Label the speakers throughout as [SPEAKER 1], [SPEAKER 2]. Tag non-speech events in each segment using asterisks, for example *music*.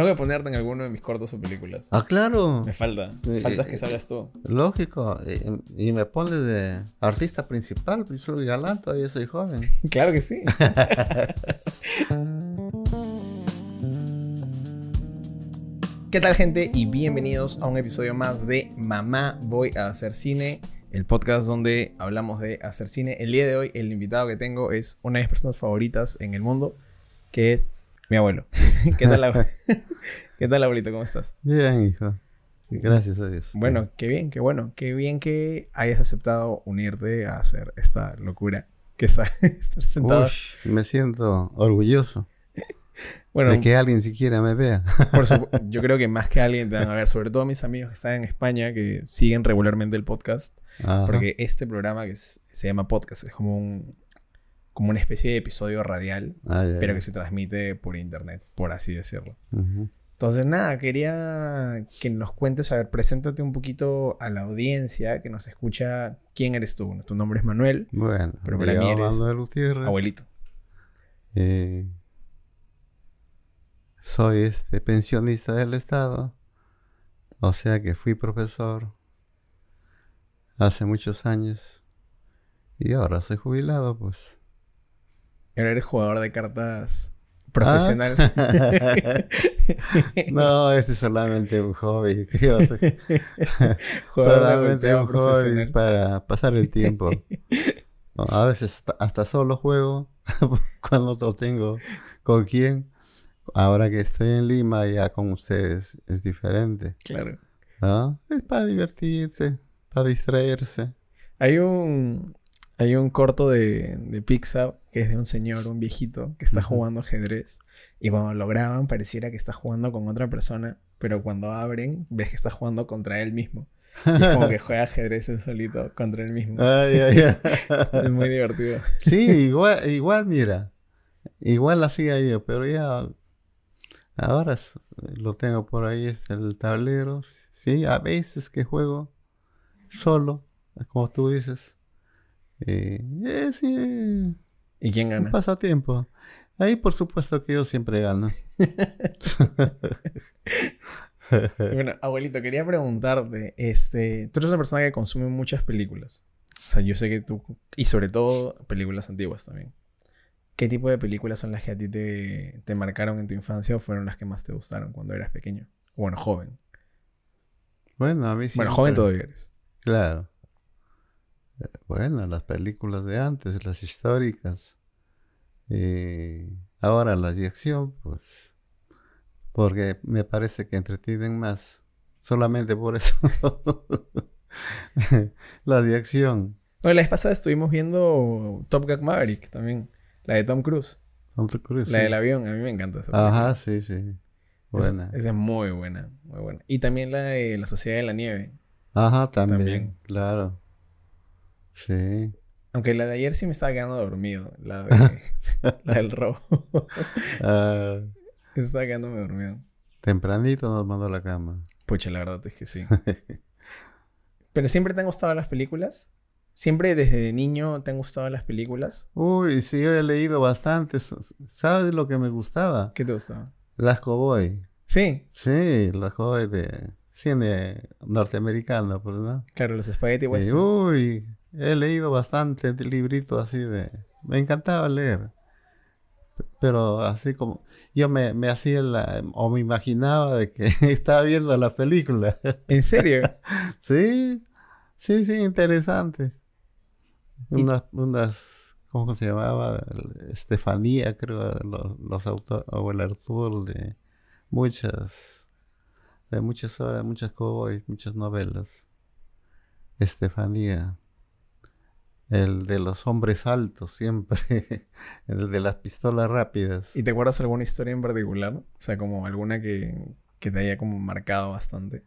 [SPEAKER 1] Tengo que ponerte en alguno de mis cortos o películas.
[SPEAKER 2] Ah, claro.
[SPEAKER 1] Me falta.
[SPEAKER 2] Sí.
[SPEAKER 1] Faltas que salgas tú.
[SPEAKER 2] Lógico. Y, y me pones de artista principal. Pues soy galán, todavía soy joven. *laughs*
[SPEAKER 1] Claro que sí. *laughs* ¿Qué tal gente? Y bienvenidos a un episodio más de Mamá Voy a hacer cine, el podcast donde hablamos de hacer cine. El día de hoy el invitado que tengo es una de mis personas favoritas en el mundo, que es mi abuelo. *laughs* ¿Qué tal, *laughs* abue- *laughs* ¿Qué tal abuelito? ¿Cómo estás?
[SPEAKER 2] Bien, hijo. Gracias a Dios.
[SPEAKER 1] Bueno, qué bien, qué bueno, qué bien que hayas aceptado unirte a hacer esta locura que está estar sentado.
[SPEAKER 2] Ush, me siento orgulloso
[SPEAKER 1] bueno,
[SPEAKER 2] de que alguien siquiera me vea.
[SPEAKER 1] por supu- yo creo que más que alguien te van a ver, sobre todo mis amigos que están en España, que siguen regularmente el podcast,
[SPEAKER 2] Ajá.
[SPEAKER 1] porque este programa que es- se llama podcast es como un como una especie de episodio radial,
[SPEAKER 2] Ah,
[SPEAKER 1] pero que se transmite por internet, por así decirlo. Entonces, nada, quería que nos cuentes, a ver, preséntate un poquito a la audiencia que nos escucha. ¿Quién eres tú? Tu nombre es Manuel,
[SPEAKER 2] Bueno,
[SPEAKER 1] Pero para mí eres
[SPEAKER 2] Manuel Gutiérrez.
[SPEAKER 1] abuelito.
[SPEAKER 2] Eh, soy este pensionista del Estado. O sea que fui profesor hace muchos años. Y ahora soy jubilado, pues.
[SPEAKER 1] Eres jugador de cartas
[SPEAKER 2] Ah.
[SPEAKER 1] profesional. *laughs*
[SPEAKER 2] No, es solamente un hobby. ¿Qué vas a-
[SPEAKER 1] Jugador de
[SPEAKER 2] solamente un hobby para pasar el tiempo. *laughs* No, A veces hasta- hasta solo juego *laughs* cuando no tengo con quién. Ahora que estoy en Lima ya con ustedes es diferente.
[SPEAKER 1] Claro.
[SPEAKER 2] ¿no? Es para divertirse, para distraerse.
[SPEAKER 1] Hay un, hay un corto de, de Pixar que es de un señor, un viejito, que está jugando ajedrez. Y cuando lo graban pareciera que está jugando con otra persona. Pero cuando abren, ves que está jugando contra él mismo. Y es como que *laughs* juega ajedrez él solito contra él mismo.
[SPEAKER 2] Ay, ay, ay. *laughs*
[SPEAKER 1] Es muy divertido.
[SPEAKER 2] Sí, igual, igual, mira. Igual hacía yo, pero ya ahora lo tengo por ahí, es el tablero. Sí, a veces que juego solo, como tú dices. Eh, eh, sí,
[SPEAKER 1] ¿Y quién
[SPEAKER 2] un
[SPEAKER 1] gana?
[SPEAKER 2] pasatiempo. Ahí por supuesto que yo siempre gano. *laughs*
[SPEAKER 1] Bueno, abuelito, quería preguntarte, este, tú eres una persona que consume muchas películas. O sea, yo sé que tú, y sobre todo películas antiguas también. ¿Qué tipo de películas son las que a ti te, te marcaron en tu infancia o fueron las que más te gustaron cuando eras pequeño? Bueno, joven.
[SPEAKER 2] Bueno, a mí
[SPEAKER 1] Bueno, joven todavía eres.
[SPEAKER 2] Claro. Bueno, las películas de antes, las históricas. Eh, ahora las de acción, pues. Porque me parece que entretienen más. Solamente por eso. *laughs* las de acción.
[SPEAKER 1] Bueno, la vez pasada estuvimos viendo Top Gun Maverick también. La de Tom Cruise.
[SPEAKER 2] Tom Cruise,
[SPEAKER 1] La
[SPEAKER 2] sí.
[SPEAKER 1] del avión. A mí me encanta esa película.
[SPEAKER 2] Ajá, sí, sí. Buena.
[SPEAKER 1] Esa es muy buena, muy buena. Y también la de La Sociedad de la Nieve.
[SPEAKER 2] Ajá, también,
[SPEAKER 1] También.
[SPEAKER 2] Claro. Sí.
[SPEAKER 1] Aunque la de ayer sí me estaba quedando dormido. La, de, *laughs* la del robo.
[SPEAKER 2] Ah, *laughs*
[SPEAKER 1] Me estaba quedándome dormido.
[SPEAKER 2] tempranito nos mandó a la cama.
[SPEAKER 1] Pucha, la verdad es que sí. *laughs* Pero siempre te han gustado las películas. Siempre desde niño te han gustado las películas.
[SPEAKER 2] Uy, sí, yo he leído bastante. ¿Sabes lo que me gustaba?
[SPEAKER 1] ¿Qué te gustaba?
[SPEAKER 2] Las Cowboy.
[SPEAKER 1] Sí,
[SPEAKER 2] Sí, las Cowboy de cine norteamericano, pues, ¿no?
[SPEAKER 1] claro, los Spaghetti Westerns.
[SPEAKER 2] uy, he leído bastante libritos así de... Me encantaba leer. Pero así como... Yo me, me hacía la... O me imaginaba de que *laughs* estaba viendo la película.
[SPEAKER 1] ¿En serio? *laughs*
[SPEAKER 2] Sí, sí, sí, interesante. Unas, unas, ¿cómo se llamaba? Estefanía, creo, los, los autores, o el autor de muchas, de muchas obras, muchas cowboys, muchas novelas. Estefanía, el de los hombres altos, siempre, *laughs* el de las pistolas rápidas.
[SPEAKER 1] ¿Y te acuerdas alguna historia en particular? O sea, como alguna que, que te haya como marcado bastante.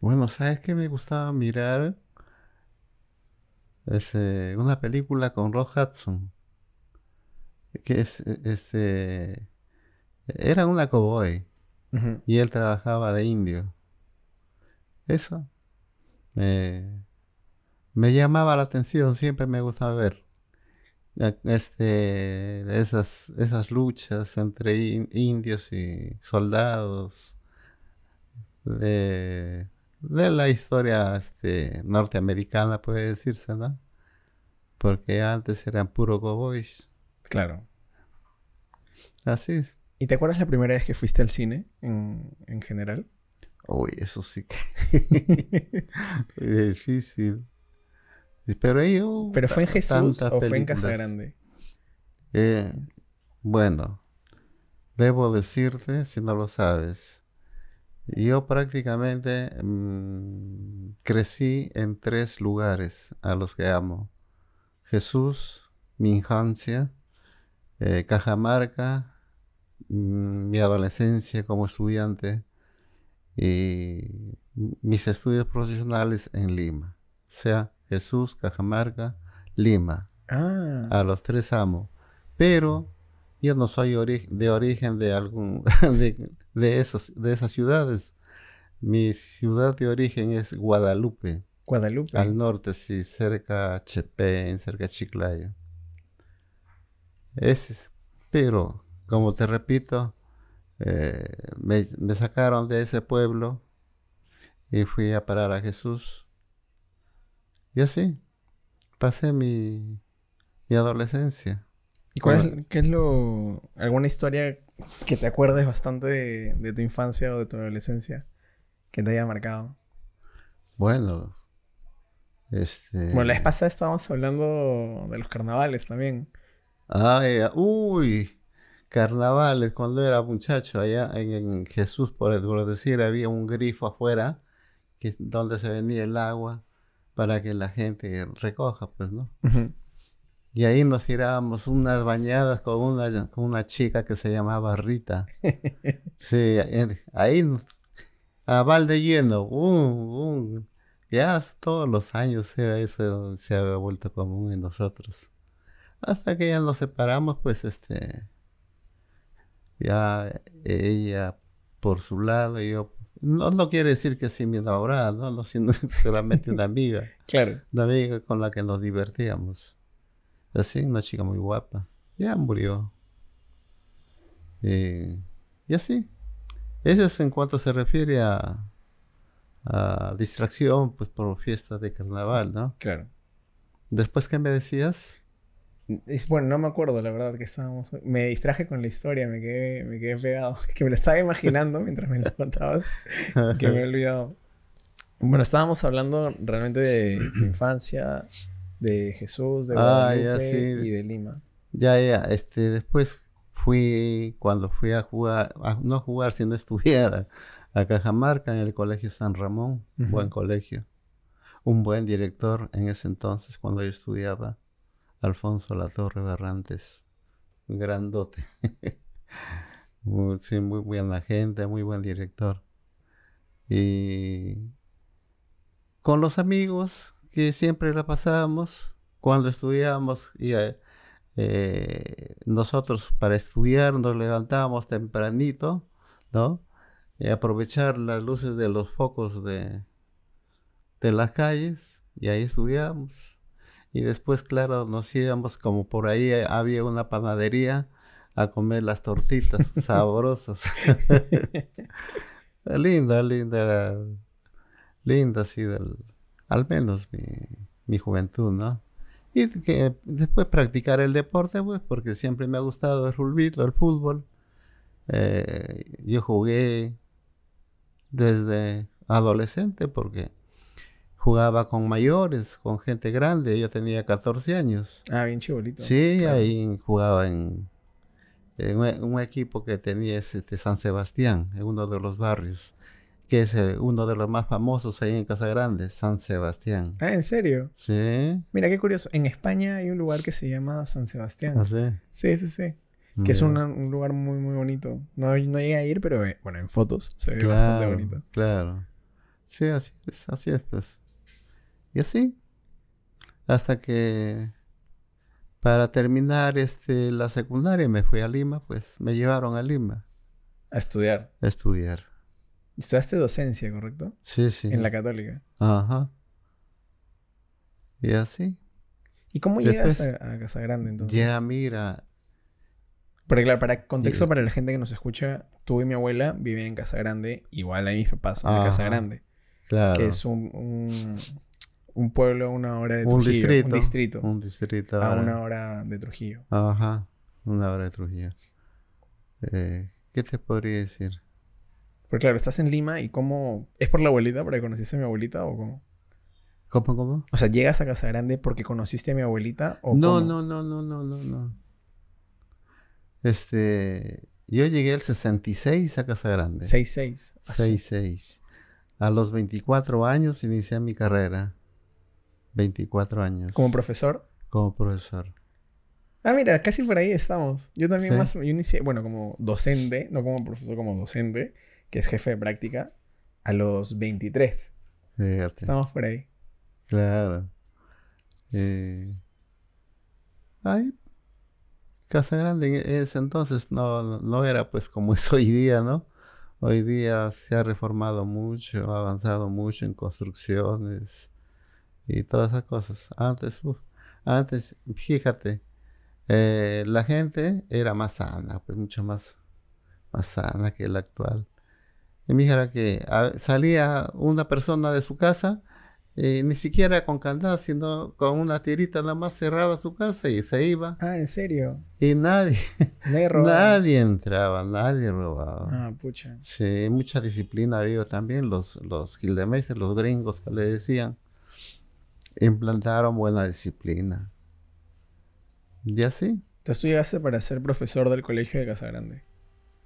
[SPEAKER 2] Bueno, ¿sabes qué me gustaba mirar? Es eh, una película con Rock Hudson. Que es, eh, este, era una cowboy y él trabajaba de indio. Eso me, me llamaba la atención, siempre me gustaba ver. este, esas, esas luchas entre indios y soldados de, de la historia este, norteamericana, puede decirse, ¿no? Porque antes eran puro cowboys.
[SPEAKER 1] Claro.
[SPEAKER 2] Así es.
[SPEAKER 1] ¿Y te acuerdas la primera vez que fuiste al cine en, en general?
[SPEAKER 2] Uy, eso sí que *laughs* difícil. Pero ahí
[SPEAKER 1] ¿Pero fue en Jesús o fue en Casa Grande?
[SPEAKER 2] Eh, bueno, debo decirte, si no lo sabes, yo prácticamente mm, crecí en tres lugares a los que amo. Jesús, mi infancia, eh, Cajamarca, mm, mi adolescencia como estudiante y mis estudios profesionales en Lima. O sea, Jesús, Cajamarca, Lima.
[SPEAKER 1] Ah.
[SPEAKER 2] A los tres amo. Pero yo no soy de origen de algún *laughs* de, esos, de esas ciudades. Mi ciudad de origen es Guadalupe.
[SPEAKER 1] Guadalupe.
[SPEAKER 2] Al norte, sí, cerca de Chepén, cerca de Chiclayo. Es, pero, como te repito, eh, me, sacaron de ese pueblo y fui a parar a Jesús. Y así, pasé mi, mi adolescencia.
[SPEAKER 1] ¿Y cuál es, qué es lo, alguna historia que te acuerdes bastante de, de, tu infancia o de tu adolescencia que te haya marcado?
[SPEAKER 2] Bueno, este...
[SPEAKER 1] Bueno, la vez pasada estábamos hablando de los carnavales también.
[SPEAKER 2] Ah, uy, carnavales, cuando era muchacho, allá en, Jesús, por, decir, había un grifo afuera que, donde se venía el agua para que la gente recoja, pues, ¿no? Y ahí nos tirábamos unas bañadas con una, con una chica que se llamaba Rita. *laughs* sí, ahí a balde lleno, ya todos los años era eso, se había vuelto común en nosotros. Hasta que ya nos separamos, pues este, ya ella por su lado y yo no, no quiere decir que sí mi enamorada, ¿no? no sino *laughs* solamente una amiga.
[SPEAKER 1] claro.
[SPEAKER 2] Una amiga con la que nos divertíamos. Así, una chica muy guapa. Ya murió. Y, y así. Eso es en cuanto se refiere a, a distracción, pues por fiestas de carnaval, ¿no?
[SPEAKER 1] Claro.
[SPEAKER 2] Después, ¿qué me decías?
[SPEAKER 1] Es, bueno, no me acuerdo, la verdad, que estábamos... Me distraje con la historia, me quedé, me quedé pegado. *laughs* Que me lo estaba imaginando mientras me lo contabas. que me he *laughs* olvidado. Bueno, estábamos hablando realmente de tu infancia, de Jesús, de ah, Guadalupe y de Lima.
[SPEAKER 2] Ya, ya. Este, después fui, cuando fui a jugar, no a jugar, sino a estudiar a, Cajamarca en el Colegio San Ramón, buen colegio. Un buen director en ese entonces, cuando yo estudiaba, Alfonso La Torre Barrantes, grandote. *laughs* muy, sí, muy buena gente, muy buen director. Y con los amigos que siempre la pasábamos cuando estudiábamos y eh, eh, nosotros para estudiar nos levantábamos tempranito, ¿no? Y aprovechar las luces de los focos de, de las calles y ahí estudiábamos. Y después, claro, nos íbamos como por ahí había una panadería a comer las tortitas *laughs* sabrosas. *laughs* linda, linda, linda, sí, al menos mi, mi juventud, ¿no? Y que después practicar el deporte, pues, porque siempre me ha gustado el rugby, el fútbol. Eh, yo jugué desde adolescente porque jugaba con mayores, con gente grande. Yo tenía 14 años.
[SPEAKER 1] Ah, bien chibolito.
[SPEAKER 2] Sí, ahí jugaba en, un, equipo que tenía este San Sebastián, en uno de los barrios que es eh, uno de los más famosos ahí en Casa Grande, San Sebastián.
[SPEAKER 1] Ah, ¿en serio?
[SPEAKER 2] Sí.
[SPEAKER 1] Mira qué curioso. En España hay un lugar que se llama San Sebastián.
[SPEAKER 2] ¿Ah, sí?
[SPEAKER 1] Sí, sí, sí. Que es un, lugar muy, muy bonito. No, no llegué a ir, pero eh, bueno, en fotos se ve bastante bonito.
[SPEAKER 2] Claro. Sí, así es, así es, pues. Y así. Hasta que para terminar este, la secundaria me fui a Lima, pues me llevaron a Lima.
[SPEAKER 1] A estudiar.
[SPEAKER 2] A estudiar.
[SPEAKER 1] Estudiaste docencia, ¿correcto?
[SPEAKER 2] Sí, sí.
[SPEAKER 1] En la católica.
[SPEAKER 2] Ajá. Y así.
[SPEAKER 1] ¿Y cómo llegas a, a, Casa Grande entonces?
[SPEAKER 2] Ya, mira.
[SPEAKER 1] Porque claro, para contexto para la gente que nos escucha, tú y mi abuela viven en Casa Grande, igual ahí mis papás son de Casa Grande.
[SPEAKER 2] Claro.
[SPEAKER 1] Que es un, un, un pueblo a una hora de Trujillo. Un distrito. Un distrito.
[SPEAKER 2] Un distrito.
[SPEAKER 1] A una hora de Trujillo.
[SPEAKER 2] Ajá. Una hora de Trujillo. Eh, ¿Qué te podría decir?
[SPEAKER 1] Porque claro, estás en Lima y cómo... ¿Es por la abuelita? ¿Porque conociste a mi abuelita o cómo?
[SPEAKER 2] ¿Cómo, cómo?
[SPEAKER 1] O sea, ¿llegas a Casa Grande porque conociste a mi abuelita o
[SPEAKER 2] No, no, no, no, no, no, no. Este... Yo llegué al 66 a Casa Grande.
[SPEAKER 1] 66.
[SPEAKER 2] 66. A los 24 años inicié mi carrera. 24 años.
[SPEAKER 1] ¿Como profesor?
[SPEAKER 2] Como profesor.
[SPEAKER 1] Ah, mira, casi por ahí estamos. Yo también más, yo inicié, bueno, como docente, no como profesor, como docente, que es jefe de práctica, a los 23.
[SPEAKER 2] Fíjate.
[SPEAKER 1] Estamos por ahí.
[SPEAKER 2] Claro. Eh, ahí, Casa Grande en ese entonces no, no era pues como *laughs* es hoy día, ¿no? Hoy día se ha reformado mucho, ha avanzado mucho en construcciones y todas esas cosas. Antes, antes, fíjate, eh, la gente era más sana, pues mucho más, más sana que la actual. Y mira que salía una persona de su casa, eh, ni siquiera con candado, sino con una tirita nada más cerraba su casa y se iba.
[SPEAKER 1] Ah, ¿en serio?
[SPEAKER 2] Y nadie, nadie *laughs* entraba, nadie robaba.
[SPEAKER 1] Ah, pucha.
[SPEAKER 2] Sí, mucha disciplina había también, los, los los gringos que le decían, implantaron buena disciplina. Y así.
[SPEAKER 1] Entonces tú llegaste para ser profesor del colegio de Casa Grande.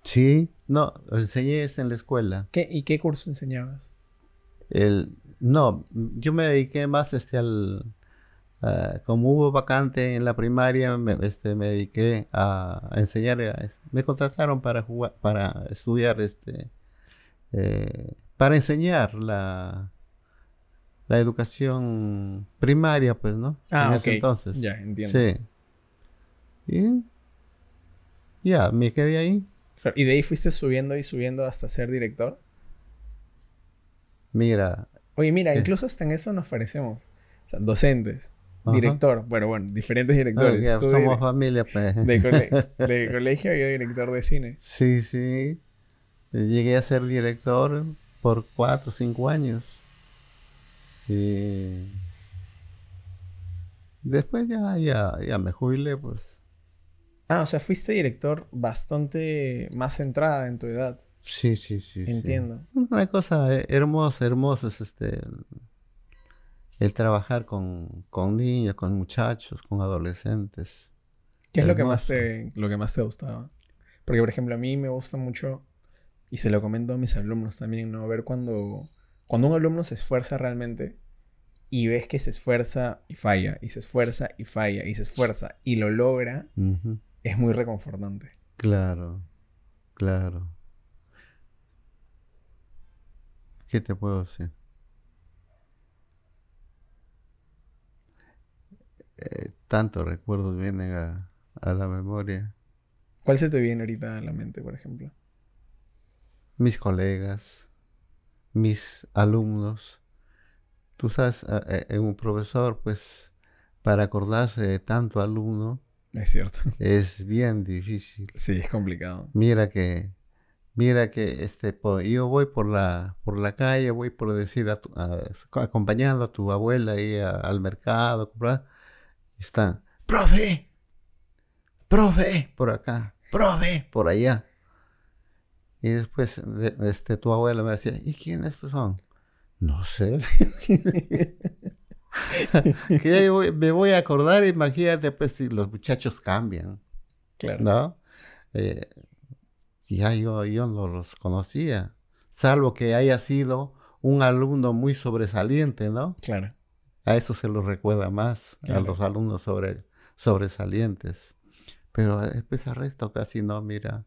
[SPEAKER 2] Sí, no, enseñé en la escuela.
[SPEAKER 1] ¿Qué, ¿Y qué curso enseñabas?
[SPEAKER 2] El, no, yo me dediqué más este al... como hubo vacante en la primaria, me, este, me dediqué a, enseñar. me contrataron para jugar, para estudiar, este, eh, para enseñar la, la educación primaria, pues, ¿no?
[SPEAKER 1] Ah, en ese entonces. Ya, entiendo.
[SPEAKER 2] Sí. Y ya, me quedé ahí.
[SPEAKER 1] ¿Y de ahí fuiste subiendo y subiendo hasta ser director?
[SPEAKER 2] Mira.
[SPEAKER 1] Oye, mira, incluso hasta en eso nos parecemos. O sea, docentes, director. Bueno, bueno, diferentes directores.
[SPEAKER 2] somos familia, pues. *laughs*
[SPEAKER 1] De, colegio yo director de cine.
[SPEAKER 2] Sí, sí. Llegué a ser director por cuatro o cinco años. Y después ya, ya, ya me jubilé, pues.
[SPEAKER 1] Ah, o sea, fuiste director bastante más centrada en tu edad.
[SPEAKER 2] Sí, sí, sí.
[SPEAKER 1] Entiendo.
[SPEAKER 2] Una cosa hermosa, hermosa es este. El, trabajar con, niños, con muchachos, con adolescentes.
[SPEAKER 1] ¿Qué es lo que, más te, lo que más te gustaba? Porque, por ejemplo, a mí me gusta mucho, y se lo comento a mis alumnos también, ¿no? Ver cuando, cuando un alumno se esfuerza realmente y ves que se esfuerza y falla, y se esfuerza y falla, y se esfuerza y lo logra es muy reconfortante.
[SPEAKER 2] Claro, claro. ¿Qué te puedo decir? Eh, tantos recuerdos vienen a, a, la memoria.
[SPEAKER 1] ¿Cuál se te viene ahorita a la mente, por ejemplo?
[SPEAKER 2] Mis colegas, mis alumnos. Tú sabes, eh, un profesor, pues, para acordarse de tanto alumno,
[SPEAKER 1] es cierto. *laughs*
[SPEAKER 2] Es bien difícil.
[SPEAKER 1] Sí, es complicado.
[SPEAKER 2] Mira que, mira que este, yo voy por la, por la calle, voy por decir, a acompañando a tu abuela ahí al mercado, comprar. Están, profe, profe, por acá, profe, por allá. Y después, este, tu abuela me decía, ¿y quiénes pues son? No sé. *laughs* que me voy a acordar, imagínate, pues si los muchachos cambian.
[SPEAKER 1] Claro.
[SPEAKER 2] ¿No? Eh, ya yo, yo no los conocía, salvo que haya sido un alumno muy sobresaliente, ¿no?
[SPEAKER 1] Claro.
[SPEAKER 2] A eso se lo recuerda más, a los alumnos sobre, sobresalientes. Pero después al resto casi no, mira,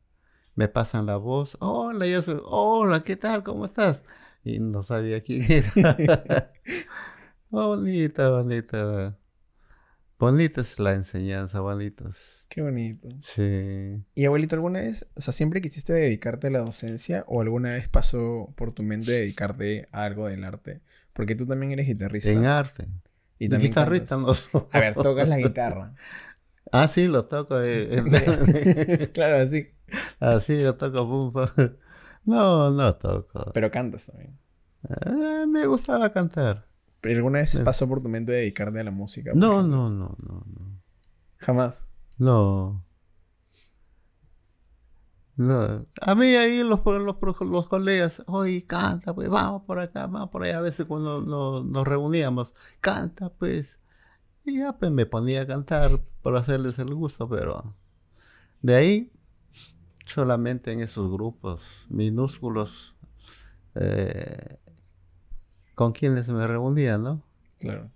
[SPEAKER 2] me pasan la voz, hola, yo soy, hola, ¿qué tal? ¿Cómo estás? Y no sabía quién *laughs* era. Bonita, bonita. Bonita es la enseñanza, abuelitos.
[SPEAKER 1] Qué bonito.
[SPEAKER 2] Sí.
[SPEAKER 1] ¿Y abuelito, alguna vez, o sea, siempre quisiste dedicarte a la docencia o alguna vez pasó por tu mente dedicarte a algo del arte? Porque tú también eres guitarrista.
[SPEAKER 2] En arte.
[SPEAKER 1] Y también
[SPEAKER 2] Guitarrista no.
[SPEAKER 1] A ver, tocas la guitarra.
[SPEAKER 2] Ah, sí, lo toco. eh, *laughs*
[SPEAKER 1] claro, así.
[SPEAKER 2] Así lo toco. pum, pum. *laughs* No, no toco.
[SPEAKER 1] Pero cantas también.
[SPEAKER 2] Eh, me gustaba cantar.
[SPEAKER 1] ¿Pero alguna vez pasó por tu mente dedicarte a la música?
[SPEAKER 2] No, no, no, no, no.
[SPEAKER 1] Jamás.
[SPEAKER 2] No. No. A mí ahí los, los, los colegas, oye, canta, pues vamos por acá, vamos por allá. A veces cuando nos, nos reuníamos, canta, pues. Y ya pues me ponía a cantar por hacerles el gusto, pero de ahí solamente en esos grupos minúsculos eh, con quienes me reunía, ¿no?
[SPEAKER 1] Claro.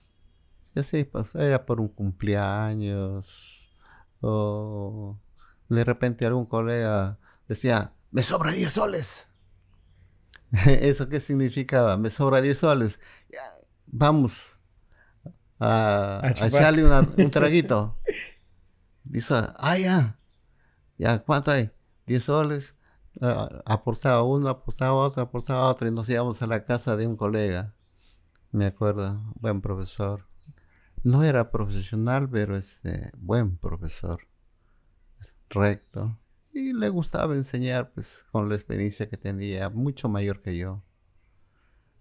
[SPEAKER 2] Sí, sí, pues era por un cumpleaños o de repente algún colega decía, me sobra 10 soles. *laughs* ¿Eso qué significaba? Me sobra 10 soles. Ya, vamos a,
[SPEAKER 1] A
[SPEAKER 2] echarle una- un *laughs* traguito. Dice, ah, ya. Ya, ¿cuánto hay? 10 soles. Aportaba uno, aportaba otro, aportaba otro y nos íbamos a la casa de un colega. Me acuerdo, buen profesor. No era profesional, pero este, buen profesor. Recto. Y le gustaba enseñar, pues, con la experiencia que tenía, mucho mayor que yo.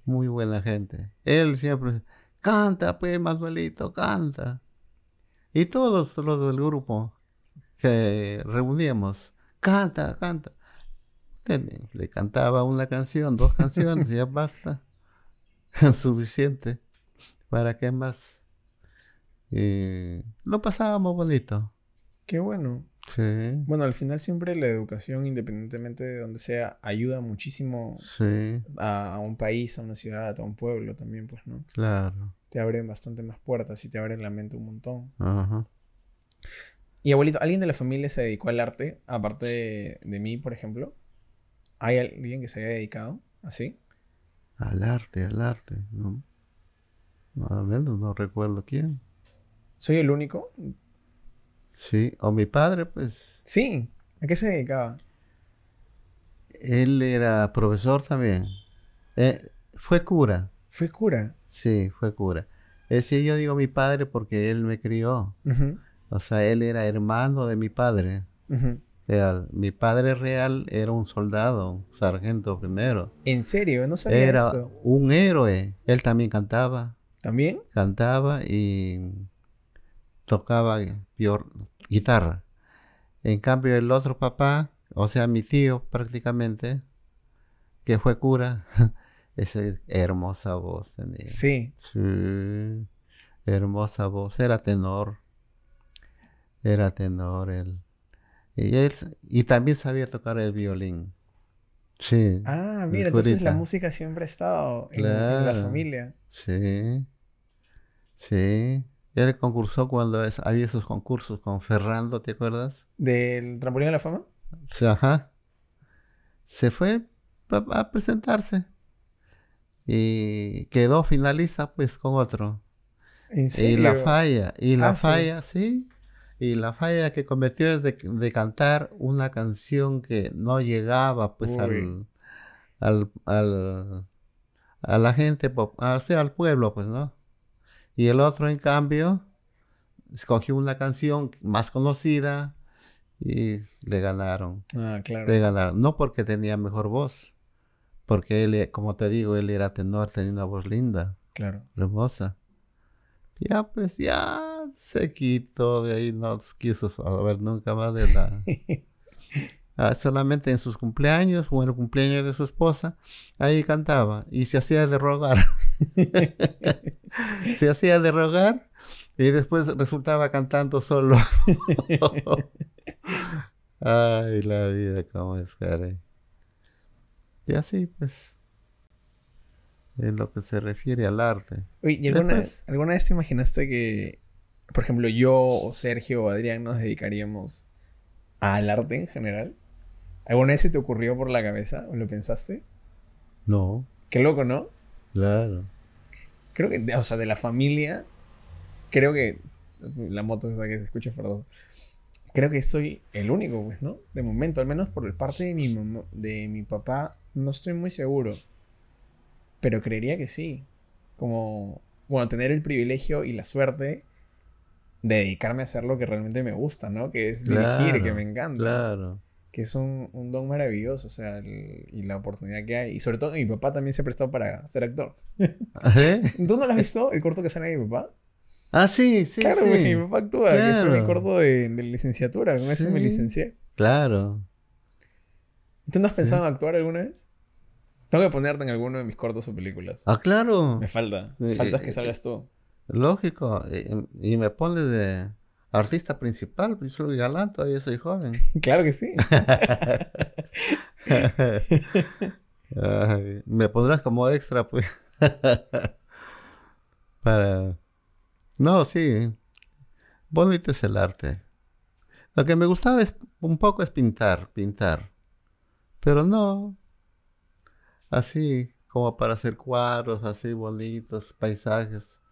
[SPEAKER 2] Muy buena gente. Él siempre, canta, pues, Manuelito, canta. Y todos los del grupo que reuníamos, canta, canta. Le cantaba una canción, dos canciones, ya basta. *laughs* Suficiente. ¿Para qué más? Y lo pasábamos bonito.
[SPEAKER 1] Qué bueno.
[SPEAKER 2] Sí,
[SPEAKER 1] Bueno, al final siempre la educación, independientemente de donde sea, ayuda muchísimo
[SPEAKER 2] sí,
[SPEAKER 1] a, a un país, a una ciudad, a un pueblo también, pues, ¿no?
[SPEAKER 2] claro.
[SPEAKER 1] Te abren bastante más puertas y te abren la mente un montón.
[SPEAKER 2] Ajá.
[SPEAKER 1] Y abuelito, ¿alguien de la familia se dedicó al arte? Aparte de, de mí, por ejemplo. ¿Hay alguien que se haya dedicado así?
[SPEAKER 2] Al arte, al arte. No, No, no recuerdo quién.
[SPEAKER 1] ¿Soy el único?
[SPEAKER 2] Sí, o mi padre, pues,
[SPEAKER 1] Sí. ¿A qué se dedicaba?
[SPEAKER 2] él era profesor también. Eh, fue cura,
[SPEAKER 1] Fue cura.
[SPEAKER 2] sí, fue cura. Es decir, yo digo mi padre porque él me crió. O sea, él era hermano de mi padre. Real. Mi padre real era un soldado, sargento primero.
[SPEAKER 1] ¿En serio? No sabía
[SPEAKER 2] Era
[SPEAKER 1] esto.
[SPEAKER 2] un héroe. Él también cantaba,
[SPEAKER 1] ¿También?
[SPEAKER 2] cantaba y tocaba guitarra. En cambio, el otro papá, o sea, mi tío prácticamente, que fue cura, *laughs* esa hermosa voz tenía.
[SPEAKER 1] Sí.
[SPEAKER 2] Sí, hermosa voz. Era tenor. Era tenor él. Y él y también sabía tocar el violín. Sí.
[SPEAKER 1] Ah, mira, entonces la música siempre ha estado en, en la familia.
[SPEAKER 2] Sí. Sí. Él concursó cuando es- había esos concursos con Ferrando, ¿te acuerdas?
[SPEAKER 1] ¿Del trampolín de la fama?
[SPEAKER 2] Sí, Ajá. Se fue a, a presentarse. Y quedó finalista pues con otro.
[SPEAKER 1] ¿En
[SPEAKER 2] Y la falla, y la
[SPEAKER 1] Ah, sí.
[SPEAKER 2] falla, sí. Y la falla que cometió es de, de cantar una canción que no llegaba pues al, al, al- a la gente, o sea, al pueblo, pues, ¿no? Y el otro, en cambio, escogió una canción más conocida y le ganaron.
[SPEAKER 1] Ah, claro.
[SPEAKER 2] Le ganaron. No porque tenía mejor voz, porque él, eh, como te digo, él era tenor, tenía una voz linda
[SPEAKER 1] Claro.
[SPEAKER 2] hermosa. Ya, pues ya se quitó de ahí, no quiso saber nunca más de la... *laughs* Ah, solamente en sus cumpleaños o en el cumpleaños de su esposa, ahí cantaba y se hacía de rogar. *laughs* se hacía de rogar y después resultaba cantando solo. *laughs* Ay, la vida, cómo es, caray. Y así, pues, en lo que se refiere al arte.
[SPEAKER 1] Oye, ¿y alguna,
[SPEAKER 2] Después-
[SPEAKER 1] alguna vez te imaginaste que, por ejemplo, yo o Sergio o Adrián nos dedicaríamos al arte en general? ¿Alguna vez se te ocurrió por la cabeza o lo pensaste?
[SPEAKER 2] No,
[SPEAKER 1] Qué loco, ¿no?
[SPEAKER 2] claro.
[SPEAKER 1] Creo que, o sea, de la familia, creo que la moto esa que se escucha perdón. Creo que soy el único, pues, ¿no? De momento, al menos por parte de mi mamá, de mi papá, no estoy muy seguro. Pero creería que sí. Como bueno, tener el privilegio y la suerte dedicarme a hacer lo que realmente me gusta, ¿no? Que es dirigir, que me encanta.
[SPEAKER 2] Claro.
[SPEAKER 1] Que es un, un don maravilloso, o sea, el- y la oportunidad que hay. Y sobre todo, mi papá también se ha prestado para ser actor.
[SPEAKER 2] ¿Eh? *laughs*
[SPEAKER 1] ¿Tú no lo has visto, el corto que sale de mi papá?
[SPEAKER 2] Ah, sí, sí,
[SPEAKER 1] claro,
[SPEAKER 2] sí.
[SPEAKER 1] pues, mi papá actúa, que fue mi
[SPEAKER 2] Claro.
[SPEAKER 1] corto de, de licenciatura, con eso me
[SPEAKER 2] Sí.
[SPEAKER 1] licencié.
[SPEAKER 2] Claro.
[SPEAKER 1] ¿Tú no has pensado en actuar alguna vez? Tengo que ponerte en alguno de mis cortos o películas.
[SPEAKER 2] Ah, claro.
[SPEAKER 1] Me falta.
[SPEAKER 2] Sí.
[SPEAKER 1] Faltas que salgas tú.
[SPEAKER 2] Lógico. Y, y me pones de artista principal, pues soy galán, todavía soy joven. *laughs*
[SPEAKER 1] Claro que sí. *laughs*
[SPEAKER 2] Ay, me pondrás como extra, pues. *laughs* Para. No, sí. Bonito es el arte. Lo que me gustaba es un poco es pintar, pintar. Pero no. Así como para hacer cuadros, así bonitos, paisajes.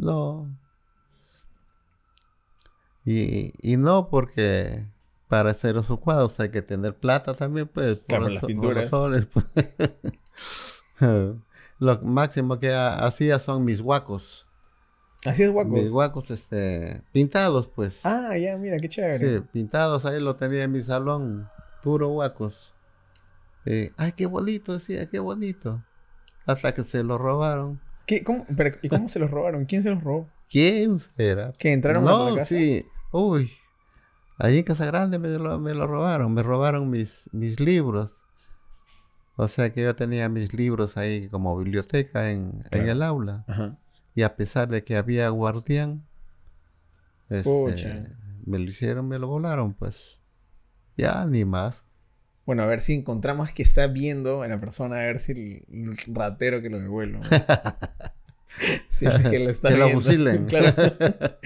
[SPEAKER 2] No. Y, y no porque para hacer esos cuadros hay que tener plata también, pues. por los
[SPEAKER 1] las
[SPEAKER 2] por los
[SPEAKER 1] pinturas.
[SPEAKER 2] soles, pues. *laughs* Lo máximo que ha- hacía son mis guacos.
[SPEAKER 1] Así es, guacos.
[SPEAKER 2] Mis guacos, este, pintados, pues.
[SPEAKER 1] Ah, ya, mira, qué chévere.
[SPEAKER 2] Sí, pintados, ahí lo tenía en mi salón, puro guacos. Eh, ay, qué bonito, decía, qué bonito. Hasta que se lo robaron.
[SPEAKER 1] ¿Qué, cómo, pero, ¿Y cómo se los robaron? ¿Quién se los robó?
[SPEAKER 2] ¿Quién era?
[SPEAKER 1] ¿Que entraron a
[SPEAKER 2] no,
[SPEAKER 1] tu casa?
[SPEAKER 2] sí. Uy. Ahí en Casa Grande me lo, me lo robaron. Me robaron mis, mis libros. O sea que yo tenía mis libros ahí como biblioteca en, en el aula.
[SPEAKER 1] Ajá.
[SPEAKER 2] Y a pesar de que había guardián, este, me lo hicieron, me lo volaron, pues. Ya, ni más.
[SPEAKER 1] Bueno, a ver si encontramos que está viendo a la persona, a ver si el, el ratero que lo devuelve. ¿no? *laughs* si es que lo está
[SPEAKER 2] Que lo
[SPEAKER 1] viendo.
[SPEAKER 2] fusilen. *laughs*
[SPEAKER 1] claro. *laughs*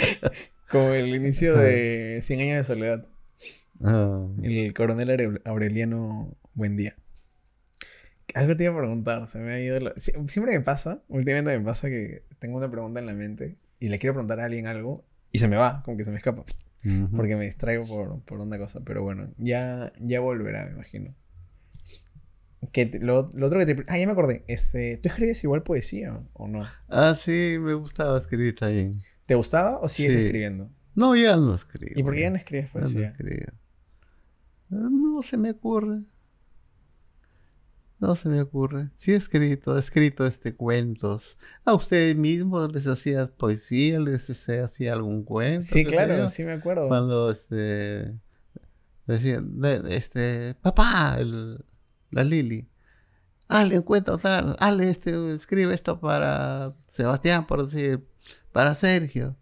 [SPEAKER 1] Como el inicio de 100 años de soledad.
[SPEAKER 2] Ah,
[SPEAKER 1] El coronel Aure- Aureliano Buendía. Algo te iba a preguntar, se me ha ido la- Sie- Siempre me pasa, últimamente me pasa que tengo una pregunta en la mente y le quiero preguntar a alguien algo y se me va, como que se me escapa, porque me distraigo por, por una cosa, pero bueno, ya, ya volverá, me imagino. Que te- lo, lo otro que te... Ah, ya me acordé, este, ¿tú escribes igual poesía o no?
[SPEAKER 2] Ah, sí, me gustaba escribir también.
[SPEAKER 1] ¿Te gustaba o sigues
[SPEAKER 2] Sí.
[SPEAKER 1] escribiendo?
[SPEAKER 2] No, ya no escribo.
[SPEAKER 1] ¿Y por qué ya no escribes
[SPEAKER 2] Ya no
[SPEAKER 1] poesía?
[SPEAKER 2] escribo. No se me ocurre. No se me ocurre. Sí he escrito, he escrito este cuentos. A usted mismo les hacía poesía, les este, hacía algún cuento.
[SPEAKER 1] Sí, claro,
[SPEAKER 2] yo.
[SPEAKER 1] sí me acuerdo.
[SPEAKER 2] Cuando este decían, de- este, papá, el- la Lili, hazle un cuento tal, hazle este, escribe esto para Sebastián, por decir, para Sergio.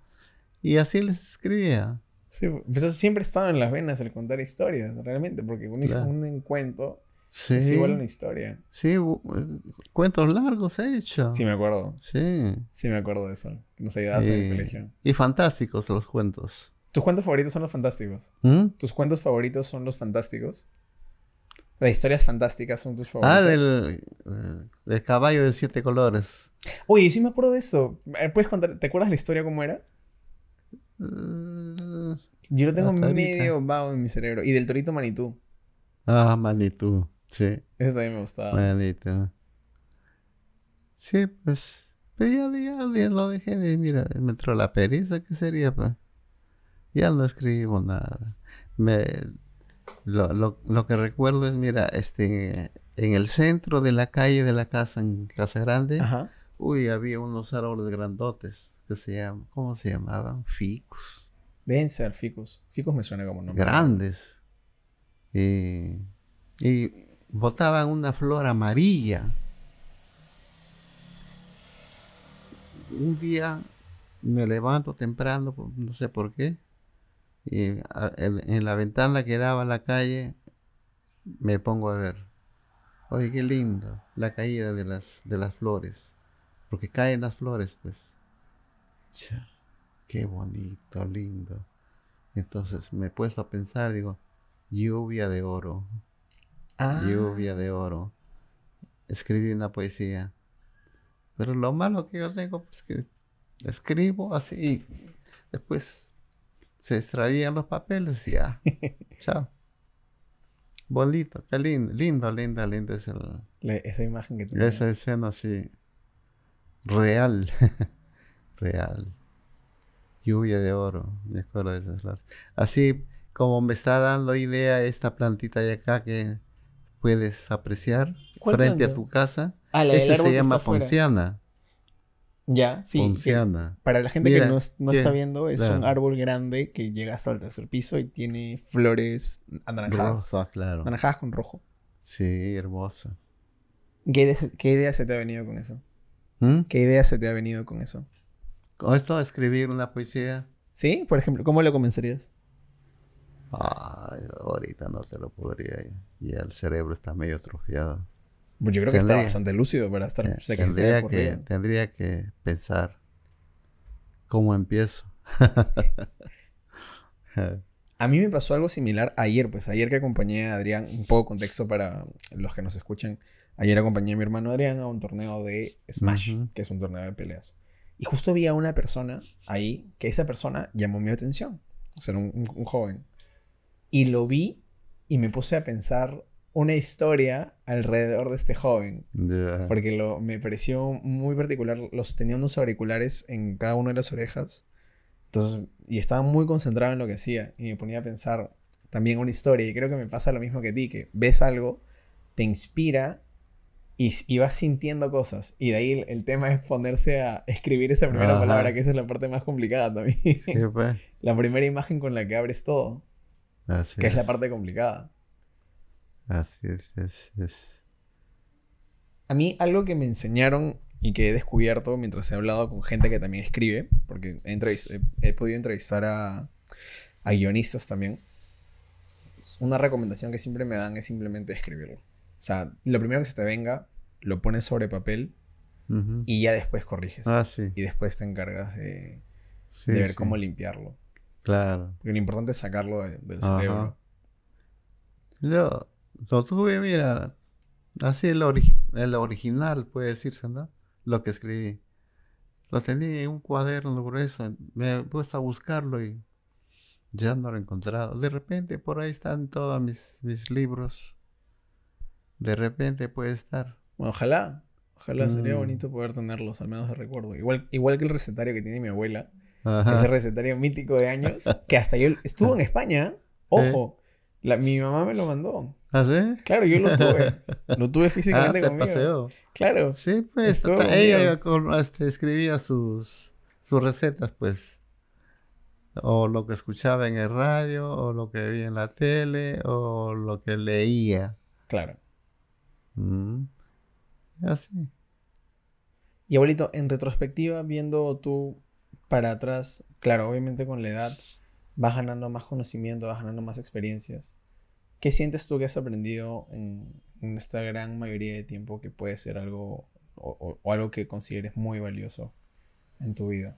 [SPEAKER 2] Y así les escribía.
[SPEAKER 1] Sí, pues siempre estaba en las venas el contar historias, realmente, porque un,
[SPEAKER 2] Claro.
[SPEAKER 1] un cuento
[SPEAKER 2] Sí,
[SPEAKER 1] es igual una historia.
[SPEAKER 2] sí, cuentos largos he hecho.
[SPEAKER 1] Sí, me acuerdo.
[SPEAKER 2] Sí.
[SPEAKER 1] Sí, me acuerdo de eso. Nos ayudabas en el
[SPEAKER 2] Y,
[SPEAKER 1] colegio.
[SPEAKER 2] y fantásticos los cuentos.
[SPEAKER 1] ¿Tus cuentos favoritos son los fantásticos?
[SPEAKER 2] ¿Mm?
[SPEAKER 1] ¿Tus cuentos favoritos son los fantásticos? Las historias fantásticas son tus favoritas.
[SPEAKER 2] Ah, del, eh, del caballo de siete colores.
[SPEAKER 1] Oye, sí me acuerdo de eso. Eh, ¿Puedes contar? ¿Te acuerdas la historia cómo era? Yo lo tengo medio vago en mi cerebro. Y del Torito Manitú.
[SPEAKER 2] Ah, manito. Sí.
[SPEAKER 1] Ese también me gustaba.
[SPEAKER 2] Manito. Sí, pues. Pero ya, ya, ya lo dejé de. Mira, me entró la pereza, ¿qué sería? pues? Ya no escribo nada. Me, lo, lo, lo que recuerdo es, mira, este. En el centro de la calle de la casa, en Casa Grande,
[SPEAKER 1] Ajá.
[SPEAKER 2] uy, había unos árboles grandotes que se llaman, ¿cómo se llamaban? Ficus.
[SPEAKER 1] Deben ser ficus. Ficus me suena como nombre.
[SPEAKER 2] Grandes. Y, y botaban una flor amarilla. Un día me levanto temprano, por- no sé por qué, y en la ventana que daba a la calle me pongo a ver. Oye, qué lindo la caída de las, de las flores. Porque caen las flores, pues. Cha, qué bonito, lindo. Entonces me he puesto a pensar, digo, lluvia de oro,
[SPEAKER 1] Ah,
[SPEAKER 2] lluvia de oro. Escribí una poesía. Pero lo malo que yo tengo, pues que escribo así, después se extraían los papeles y ya. *laughs* Chao. Bonito, qué lindo, lindo, lindo, lindo es el,
[SPEAKER 1] le- esa imagen que tenías.
[SPEAKER 2] esa escena así, real. *laughs* real. Lluvia de oro, me acuerdo de esas flores. Así como me está dando idea esta plantita de acá que puedes apreciar
[SPEAKER 1] ¿Cuál
[SPEAKER 2] frente a tu casa.
[SPEAKER 1] Ah, la
[SPEAKER 2] Ese se llama ponciana.
[SPEAKER 1] Ya, sí.
[SPEAKER 2] ponciana.
[SPEAKER 1] para la gente
[SPEAKER 2] Mira,
[SPEAKER 1] que no, está viendo, es un árbol grande que llega hasta el tercer piso y tiene flores anaranjadas.
[SPEAKER 2] Rosa, claro.
[SPEAKER 1] Anaranjadas con rojo.
[SPEAKER 2] Sí, hermosa.
[SPEAKER 1] ¿Qué idea, qué idea se te ha venido con eso?
[SPEAKER 2] ¿Mm?
[SPEAKER 1] ¿Qué idea se te ha venido con eso?
[SPEAKER 2] Con esto, escribir una poesía.
[SPEAKER 1] ¿Sí? Por ejemplo, ¿cómo lo comenzarías?
[SPEAKER 2] Ay, ahorita no te lo podría. Ya el cerebro está medio atrofiado.
[SPEAKER 1] Pues yo creo que está bastante lúcido para estar
[SPEAKER 2] Eh,
[SPEAKER 1] que
[SPEAKER 2] tendría, que,
[SPEAKER 1] ocurrido.
[SPEAKER 2] tendría que pensar cómo empiezo. *laughs*
[SPEAKER 1] A mí me pasó algo similar ayer, pues ayer que acompañé a Adrián, un poco de contexto para los que nos escuchan. Ayer acompañé a mi hermano Adrián a un torneo de Smash, que es un torneo de peleas. Y justo había una persona ahí, que esa persona llamó mi atención. O sea, un- un joven. Y lo vi y me puse a pensar una historia alrededor de este joven. Porque lo, me pareció muy particular. Los tenía unos auriculares en cada una de las orejas. Entonces, y estaba muy concentrado en lo que hacía. Y me ponía a pensar también una historia. Y creo que me pasa lo mismo que a ti, que ves algo, te inspira y, y vas sintiendo cosas. Y de ahí el, el tema es ponerse a escribir esa primera
[SPEAKER 2] Ajá.
[SPEAKER 1] palabra, que esa es la parte más complicada también.
[SPEAKER 2] Sí, pues. *laughs*
[SPEAKER 1] la primera imagen con la que abres todo,
[SPEAKER 2] Así
[SPEAKER 1] que es la parte complicada.
[SPEAKER 2] Así es, es, es.
[SPEAKER 1] A mí algo que me enseñaron y que he descubierto mientras he hablado con gente que también escribe, porque he, he- he podido entrevistar a, a guionistas también, una recomendación que siempre me dan es simplemente escribirlo. O sea, lo primero que se te venga, lo pones sobre papel y ya después corriges.
[SPEAKER 2] Ah, sí.
[SPEAKER 1] Y después te encargas de,
[SPEAKER 2] sí,
[SPEAKER 1] de ver
[SPEAKER 2] sí.
[SPEAKER 1] cómo limpiarlo.
[SPEAKER 2] Claro.
[SPEAKER 1] Porque lo importante es sacarlo de- del
[SPEAKER 2] Ajá.
[SPEAKER 1] cerebro.
[SPEAKER 2] Yo lo tuve, mira, así el, ori- el original, puede decirse, ¿no? Lo que escribí. Lo tenía en un cuaderno grueso. Me he puesto a buscarlo y ya no lo he encontrado. De repente por ahí están todos mis, mis libros. De repente puede estar.
[SPEAKER 1] Bueno, ojalá. Ojalá sería
[SPEAKER 2] Mm.
[SPEAKER 1] bonito poder tenerlos, al menos de recuerdo. Igual, igual que el recetario que tiene mi abuela.
[SPEAKER 2] Ajá.
[SPEAKER 1] ese recetario mítico de años, *laughs* que hasta yo estuvo en España. Ojo, la- mi mamá me lo mandó.
[SPEAKER 2] ¿Ah, sí?
[SPEAKER 1] Claro, yo lo tuve. *laughs* Lo tuve
[SPEAKER 2] Ah,
[SPEAKER 1] físicamente
[SPEAKER 2] se
[SPEAKER 1] conmigo.
[SPEAKER 2] paseó.
[SPEAKER 1] Claro.
[SPEAKER 2] Sí, pues ella con- este, escribía sus, sus recetas, pues. O lo que escuchaba en el radio, o lo que veía en la tele, o lo que leía.
[SPEAKER 1] Claro.
[SPEAKER 2] Mm. Así.
[SPEAKER 1] Y abuelito, en retrospectiva, viendo tú para atrás, claro, obviamente con la edad vas ganando más conocimiento, vas ganando más experiencias. ¿Qué sientes tú que has aprendido en, en esta gran mayoría de tiempo que puede ser algo o, o- o algo que consideres muy valioso en tu vida?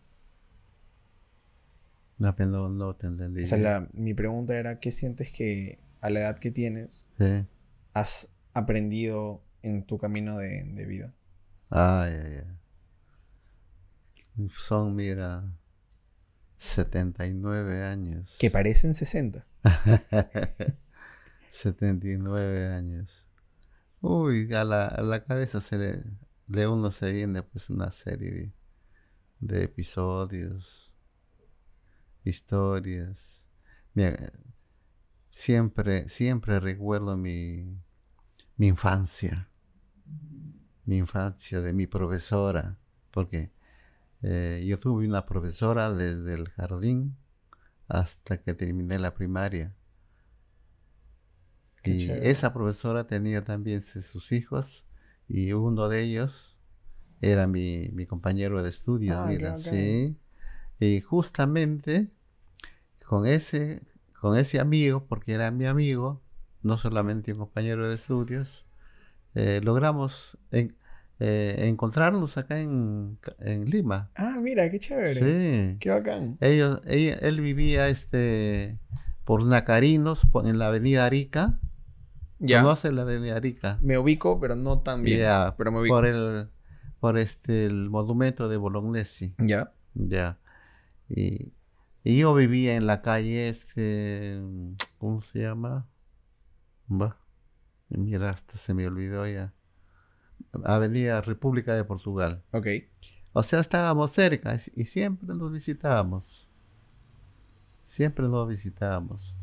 [SPEAKER 2] No, pero no, no te entendí.
[SPEAKER 1] O sea, la- mi pregunta era, ¿qué sientes que a la edad que tienes
[SPEAKER 2] Sí.
[SPEAKER 1] has aprendido en tu camino de, de vida?
[SPEAKER 2] Ay, ay, ay. Son, mira, 79 años.
[SPEAKER 1] Que parecen 60.
[SPEAKER 2] 79 *laughs* años. Uy, a la, a la cabeza se le, de uno se viene pues una serie de, de episodios, historias. Mira, siempre, siempre recuerdo mi, mi infancia. Mi infancia de mi profesora. Porque eh, yo tuve una profesora desde el jardín hasta que terminé la primaria.
[SPEAKER 1] Qué
[SPEAKER 2] y
[SPEAKER 1] chévere.
[SPEAKER 2] esa profesora tenía también sus hijos y uno de ellos era mi, mi compañero de estudio,
[SPEAKER 1] Ah,
[SPEAKER 2] mira, sí. Y justamente con ese, con ese amigo, porque era mi amigo, no solamente un compañero de estudios, eh, logramos en- eh, encontrarnos acá en, en Lima.
[SPEAKER 1] Ah, mira, qué chévere.
[SPEAKER 2] Sí.
[SPEAKER 1] Qué bacán.
[SPEAKER 2] Ellos, él vivía este, por Nacarinos, en la avenida Arica.
[SPEAKER 1] Ya.
[SPEAKER 2] ¿Conoce la avenida Arica?
[SPEAKER 1] Me ubico, pero no tan bien.
[SPEAKER 2] Ya,
[SPEAKER 1] pero me ubico.
[SPEAKER 2] por el, por este, el monumento de Bolognesi.
[SPEAKER 1] Ya.
[SPEAKER 2] Ya. Y, y yo vivía en la calle, este, ¿cómo se llama? Va. Mira, hasta se me olvidó ya. Avenida República de Portugal.
[SPEAKER 1] Ok.
[SPEAKER 2] O sea, estábamos cerca y siempre nos visitábamos. Siempre nos visitábamos.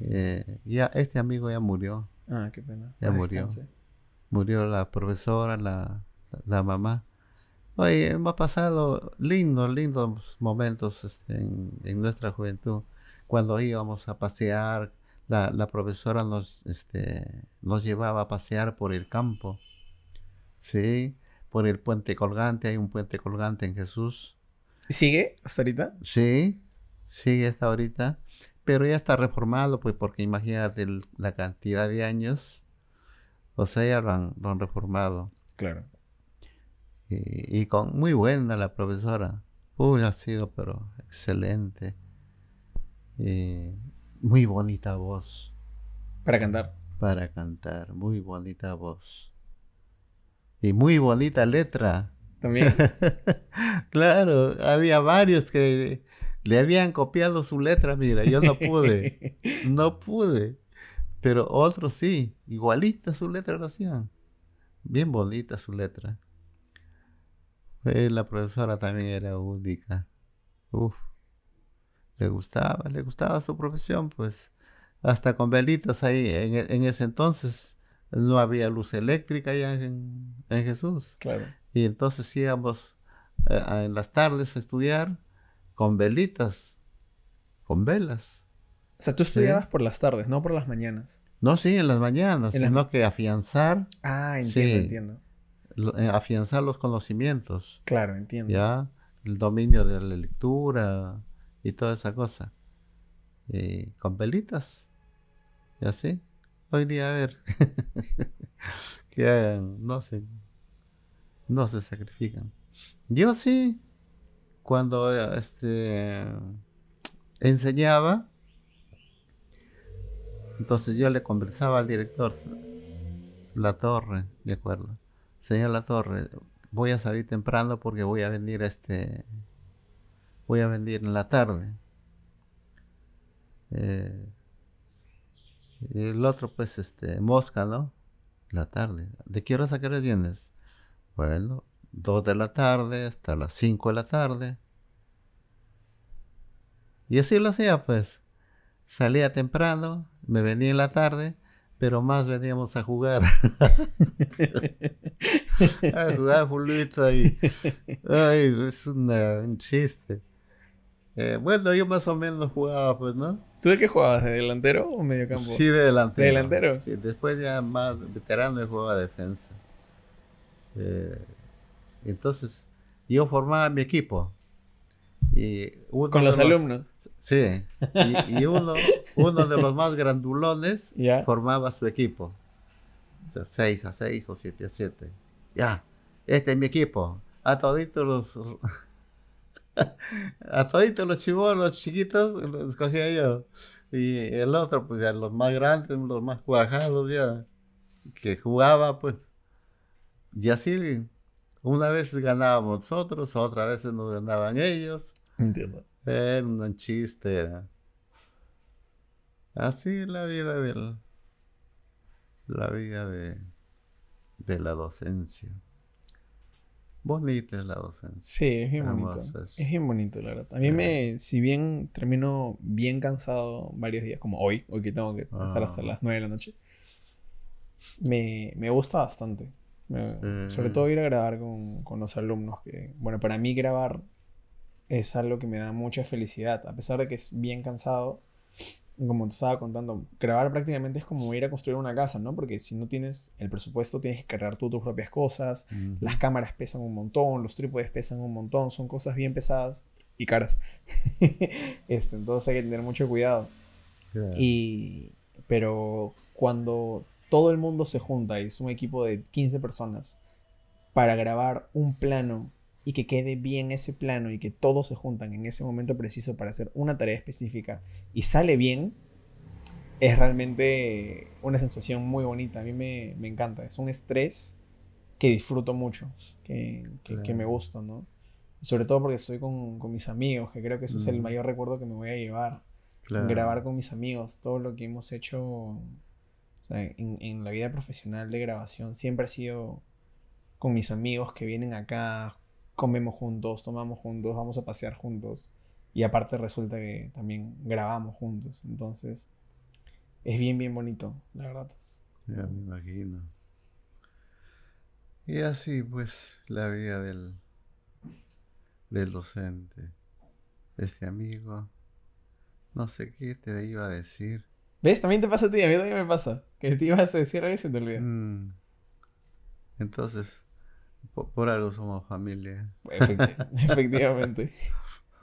[SPEAKER 2] Eh, ya este amigo ya murió.
[SPEAKER 1] Ah, qué pena.
[SPEAKER 2] Ya murió. Murió la profesora, la, la mamá. Oye, hemos pasado lindos, lindos momentos este, en, nuestra juventud. Cuando íbamos a pasear, la, la, profesora nos, este, nos llevaba a pasear por el campo. Sí, por el puente colgante. Hay un puente colgante en Jesús.
[SPEAKER 1] ¿Sigue hasta ahorita?
[SPEAKER 2] Sí, sigue hasta ahorita. Pero ya está reformado, pues, porque imagínate la cantidad de años. O sea, ya lo han, lo han reformado.
[SPEAKER 1] Claro.
[SPEAKER 2] Y, con muy buena la profesora. Uy, ha sido, pero excelente. Y muy bonita voz.
[SPEAKER 1] Para cantar.
[SPEAKER 2] Para cantar, muy bonita voz. Y muy bonita letra.
[SPEAKER 1] También. *laughs*
[SPEAKER 2] claro, había varios que le habían copiado su letra, mira, yo no pude. *laughs* no pude. Pero otros sí, igualita su letra lo hacían. Bien bonita su letra. Eh, la profesora también era única. Uf. Le gustaba, le gustaba su profesión, pues. Hasta con velitas ahí. En, ese entonces no había luz eléctrica ya en, Jesús.
[SPEAKER 1] Claro.
[SPEAKER 2] Y entonces íbamos eh, en las tardes a estudiar con velitas, con velas.
[SPEAKER 1] O sea, tú estudiabas por las tardes, no por las mañanas.
[SPEAKER 2] No, sí, en las mañanas, sino que afianzar.
[SPEAKER 1] Ah, entiendo, entiendo.
[SPEAKER 2] Eh, afianzar los conocimientos.
[SPEAKER 1] Claro, entiendo.
[SPEAKER 2] Ya, el dominio de la lectura y toda esa cosa. Y con velitas. Y así. Hoy día, a ver. *laughs* que hagan, no sé. No se sacrifican. Yo sí, cuando este enseñaba, entonces yo le conversaba al director, la torre, de acuerdo señor La Torre, voy a salir temprano porque voy a venir este, voy a venir en la tarde. Eh, y el otro, pues, este, Mosca, ¿no? La tarde. ¿De qué hora a qué vienes? Bueno, dos de la tarde hasta las cinco de la tarde. Y así lo hacía, pues. Salía temprano, me venía en la tarde pero más veníamos a jugar. *laughs* a jugar fulbito ahí. Ay, es un chiste. Eh, bueno, yo más o menos jugaba, pues, ¿no?
[SPEAKER 1] ¿Tú de qué jugabas? ¿De delantero o medio campo?
[SPEAKER 2] Sí, de delantero.
[SPEAKER 1] ¿De delantero?
[SPEAKER 2] Sí, después ya más veterano yo jugaba defensa. Eh, entonces, yo formaba mi equipo.
[SPEAKER 1] Con los, alumnos.
[SPEAKER 2] Sí. Y, uno, uno de los más grandulones *laughs* formaba su equipo. O sea, 6 a 6 o 7 a 7. Ya, este es mi equipo. A toditos los. *laughs* a toditos los chivolos chiquitos los escogía yo. Y el otro, pues ya los más grandes, los más cuajados ya. Que jugaba, pues. Y así una vez ganábamos nosotros, otra vez nos ganaban ellos.
[SPEAKER 1] Entiendo.
[SPEAKER 2] Era un chiste, era. Así la vida del. La vida de. de la docencia. Bonita es la docencia.
[SPEAKER 1] Sí, es bien bonito. Es bien bonito, la verdad. A mí me, si bien termino bien cansado varios días, como hoy, hoy que tengo que estar hasta ah. las 9 de la noche, me, me gusta bastante. Sobre todo ir a grabar con, con, los alumnos, que, bueno, para mí grabar es algo que me da mucha felicidad, a pesar de que es bien cansado. Como te estaba contando, grabar prácticamente es como ir a construir una casa, ¿no? Porque si no tienes el presupuesto, tienes que cargar tú tus propias cosas, las cámaras pesan un montón, los trípodes pesan un montón, son cosas bien pesadas y caras. *laughs* este, entonces hay que tener mucho cuidado. Y, pero cuando todo el mundo se junta y es un equipo de 15 personas para grabar un plano y que quede bien ese plano y que todos se juntan en ese momento preciso para hacer una tarea específica y sale bien, es realmente una sensación muy bonita. A mí me, encanta. Es un estrés que disfruto mucho, que, me gusta, ¿no? sobre todo porque estoy con, mis amigos, que creo que ese es el mayor recuerdo que me voy a llevar. Grabar con mis amigos, todo lo que hemos hecho en, la vida profesional de grabación siempre ha sido con mis amigos que vienen acá, comemos juntos, tomamos juntos, vamos a pasear juntos. Y aparte resulta que también grabamos juntos. Entonces, es bien, bien bonito, la verdad.
[SPEAKER 2] Ya me imagino. Y así pues la vida del, del docente. Este amigo, no sé qué te iba a decir.
[SPEAKER 1] ¿Ves? También te pasa a ti, a mí también me pasa. Que te ibas a decir algo y se te olvida.
[SPEAKER 2] Mm. Entonces, po- por, algo somos familia.
[SPEAKER 1] Efecti- *laughs* efectivamente.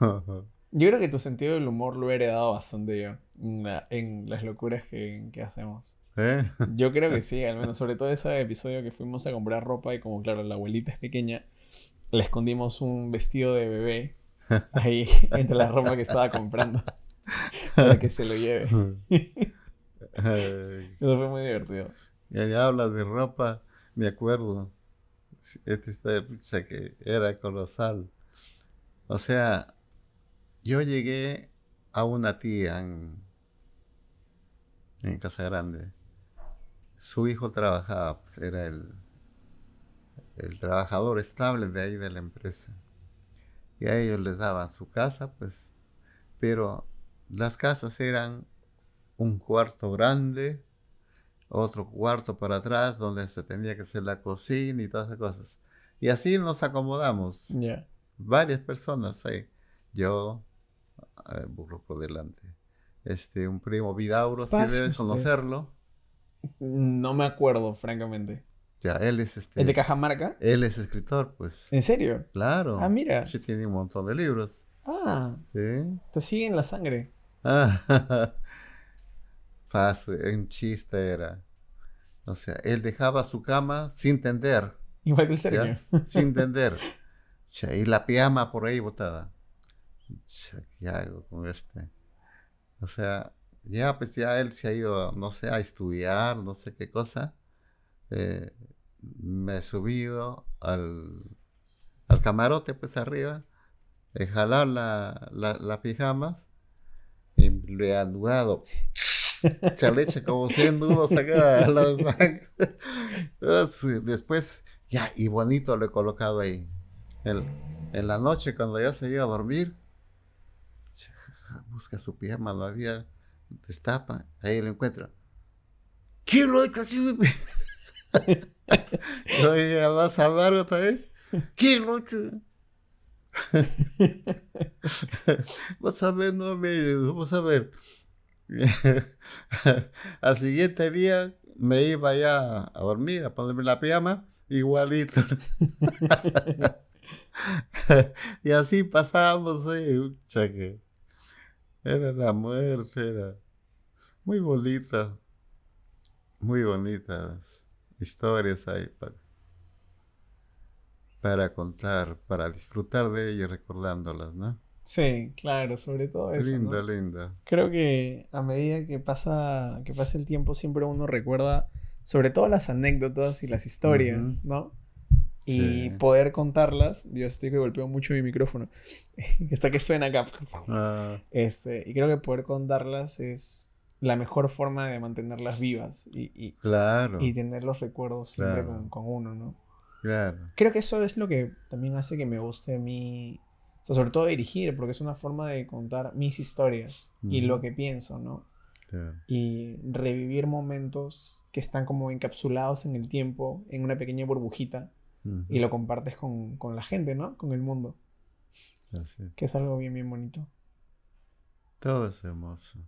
[SPEAKER 1] Yo creo que tu sentido del humor lo he heredado bastante yo en, la- en las locuras que, que hacemos.
[SPEAKER 2] ¿Eh?
[SPEAKER 1] Yo creo que *laughs* sí, al menos sobre todo ese episodio que fuimos a comprar ropa y como claro, la abuelita es pequeña, le escondimos un vestido de bebé ahí *laughs* entre la ropa que estaba comprando para que se lo lleve. Eso fue muy divertido.
[SPEAKER 2] Ya, ya hablas de ropa, me acuerdo. Esta historia pucha, que era colosal. O sea, yo llegué a una tía en, en Casa Grande. Su hijo trabajaba, pues era el, el trabajador estable de ahí de la empresa. Y a ellos les daban su casa, pues, pero las casas eran un cuarto grande, otro cuarto para atrás donde se tenía que hacer la cocina y todas esas cosas. Y así nos acomodamos.
[SPEAKER 1] Ya.
[SPEAKER 2] Varias personas ahí. Yo, eh, burro por delante. Este, un primo Vidauro, si debes
[SPEAKER 1] usted.
[SPEAKER 2] conocerlo.
[SPEAKER 1] No me acuerdo, francamente.
[SPEAKER 2] Ya, él es este.
[SPEAKER 1] ¿El de Cajamarca?
[SPEAKER 2] Él es escritor, pues.
[SPEAKER 1] ¿En serio?
[SPEAKER 2] Claro.
[SPEAKER 1] Ah, mira.
[SPEAKER 2] Sí, tiene un montón de libros.
[SPEAKER 1] Ah,
[SPEAKER 2] ¿Sí?
[SPEAKER 1] te sigue en la sangre.
[SPEAKER 2] Ah, *laughs* Fácil, un chiste era. O sea, él dejaba su cama sin tender.
[SPEAKER 1] Igual que el
[SPEAKER 2] ¿ya?
[SPEAKER 1] Sergio.
[SPEAKER 2] Sin tender. Y la pijama por ahí botada. ¿Qué hago con este? O sea, ya pues ya él se ha ido, no sé, a estudiar, no sé qué cosa. Eh, me he subido al, al camarote pues arriba, he jalado la, la, las pijamas y le he anudado. *laughs* Chaleche como 100 nudos acá Después, ya, y bonito lo he colocado ahí. En, en la noche, cuando ya se iba a dormir, busca su pijama, no había, destapa, ahí lo encuentra. ¿Quién lo ha *laughs* hecho *laughs* así? Yo era más amargo también. ¿Quién lo ha hecho? Vamos a ver, no me vamos a ver. *laughs* Al siguiente día me iba ya a dormir, a ponerme la pijama, igualito. *laughs* y así pasábamos, eh, era la muerte, era muy bonita, muy bonitas historias ahí para, para contar, para disfrutar de ellas recordándolas, ¿no?
[SPEAKER 1] Sí, claro, sobre todo eso.
[SPEAKER 2] linda,
[SPEAKER 1] ¿no?
[SPEAKER 2] linda.
[SPEAKER 1] Creo que a medida que pasa, que pasa el tiempo, siempre uno recuerda sobre todo las anécdotas y las historias, ¿no? Y
[SPEAKER 2] Sí.
[SPEAKER 1] poder contarlas. Dios, estoy que golpeo mucho mi micrófono. *laughs* está que suena acá.
[SPEAKER 2] Ah,
[SPEAKER 1] Este, y creo que poder contarlas es la mejor forma de mantenerlas vivas y, y,
[SPEAKER 2] claro,
[SPEAKER 1] y tener los recuerdos siempre
[SPEAKER 2] Claro.
[SPEAKER 1] con, con uno, ¿no?
[SPEAKER 2] claro.
[SPEAKER 1] Creo que eso es lo que también hace que me guste a mí, o sea, sobre todo dirigir, porque es una forma de contar mis historias y lo que pienso, ¿no? Y revivir momentos que están como encapsulados en el tiempo, en una pequeña burbujita, y lo compartes con, con la gente, ¿no? Con el mundo,
[SPEAKER 2] así es.
[SPEAKER 1] que es algo bien, bien bonito.
[SPEAKER 2] Todo es hermoso.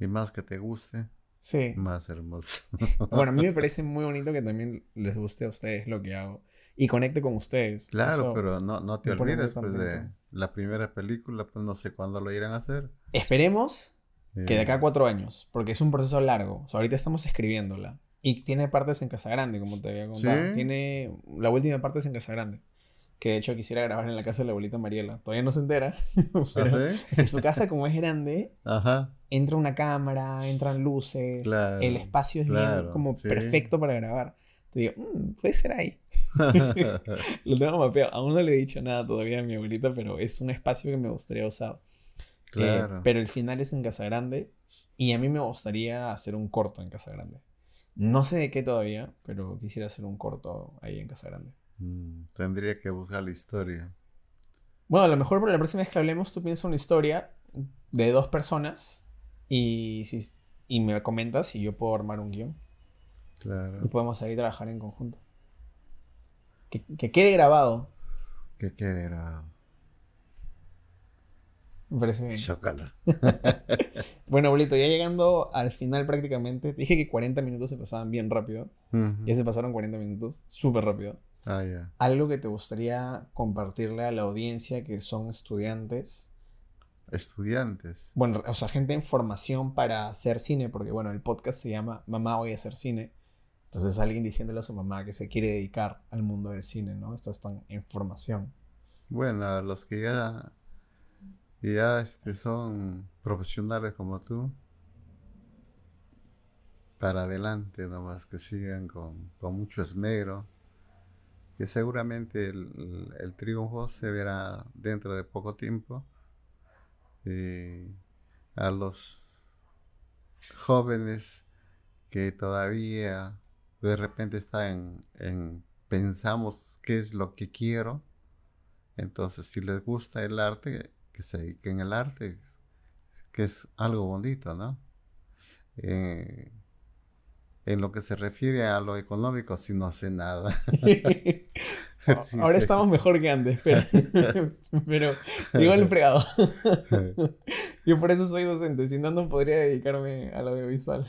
[SPEAKER 2] Y más que te guste,
[SPEAKER 1] Sí.
[SPEAKER 2] más hermoso.
[SPEAKER 1] Bueno, a mí me *laughs* parece muy bonito que también les guste a ustedes lo que hago y conecte con ustedes.
[SPEAKER 2] Claro,
[SPEAKER 1] Eso-
[SPEAKER 2] pero no, no te olvides pues, de la primera película, pues no sé cuándo lo irán a hacer.
[SPEAKER 1] Esperemos que de acá a
[SPEAKER 2] Eh,
[SPEAKER 1] cuatro años, porque es un proceso largo. O sea, ahorita estamos escribiéndola. Y tiene partes en Casa Grande, como te había contado.
[SPEAKER 2] ¿Sí?
[SPEAKER 1] Tiene. La última parte es en Casa Grande. Que de hecho quisiera grabar en la casa de la abuelita Mariela. Todavía no se entera. *laughs* Pero
[SPEAKER 2] ¿ah, sí?
[SPEAKER 1] en su casa, como es grande,
[SPEAKER 2] Ajá.
[SPEAKER 1] entra una cámara, entran luces.
[SPEAKER 2] Claro,
[SPEAKER 1] el espacio es bien como
[SPEAKER 2] sí.
[SPEAKER 1] perfecto para grabar. Te digo, "Mm, puede ser ahí. *laughs* *laughs* Lo tengo mapeado. Aún no le he dicho nada todavía a mi abuelita, pero es un espacio que me gustaría usar. Eh,
[SPEAKER 2] claro.
[SPEAKER 1] pero el final es en Casa Grande. Y a mí me gustaría hacer un corto en Casa Grande. No sé de qué todavía, pero quisiera hacer un corto ahí en Casa Grande.
[SPEAKER 2] Mm, tendría que buscar la historia.
[SPEAKER 1] Bueno, a lo mejor para la próxima vez que hablemos, tú piensas una historia de dos personas y, si, y me comentas si yo puedo armar un guion.
[SPEAKER 2] Claro.
[SPEAKER 1] Y podemos ahí trabajar en conjunto. Que, que quede grabado.
[SPEAKER 2] Que quede grabado.
[SPEAKER 1] Me parece bien.
[SPEAKER 2] Chócala. *laughs*
[SPEAKER 1] Bueno, abuelito, ya llegando al final prácticamente, te dije que 40 minutos se pasaban bien rápido. Ya se pasaron 40 minutos, súper rápido.
[SPEAKER 2] Ah.
[SPEAKER 1] Algo que te gustaría compartirle a la audiencia que son estudiantes.
[SPEAKER 2] Estudiantes.
[SPEAKER 1] Bueno, o sea, gente en formación para hacer cine, porque bueno, el podcast se llama Mamá voy a hacer cine. Entonces alguien diciéndole a su mamá que se quiere dedicar al mundo del cine, ¿no? Estos están en formación.
[SPEAKER 2] Bueno, a los que ya, ya este, son profesionales como tú, para adelante nomás, que sigan con, con mucho esmero, seguramente el, el triunfo se verá dentro de poco tiempo. Y a los jóvenes que todavía de repente están en pensamos qué es lo que quiero, entonces, si les gusta el arte, que se dediquen al arte, que es algo bonito, ¿no? Eh, en lo que se refiere a lo económico, si no sé nada. *laughs* *laughs* Sí
[SPEAKER 1] Ahora estamos mejor que antes, pero, *laughs* pero igual fregado. Yo por eso soy docente, si no, no podría dedicarme al audiovisual.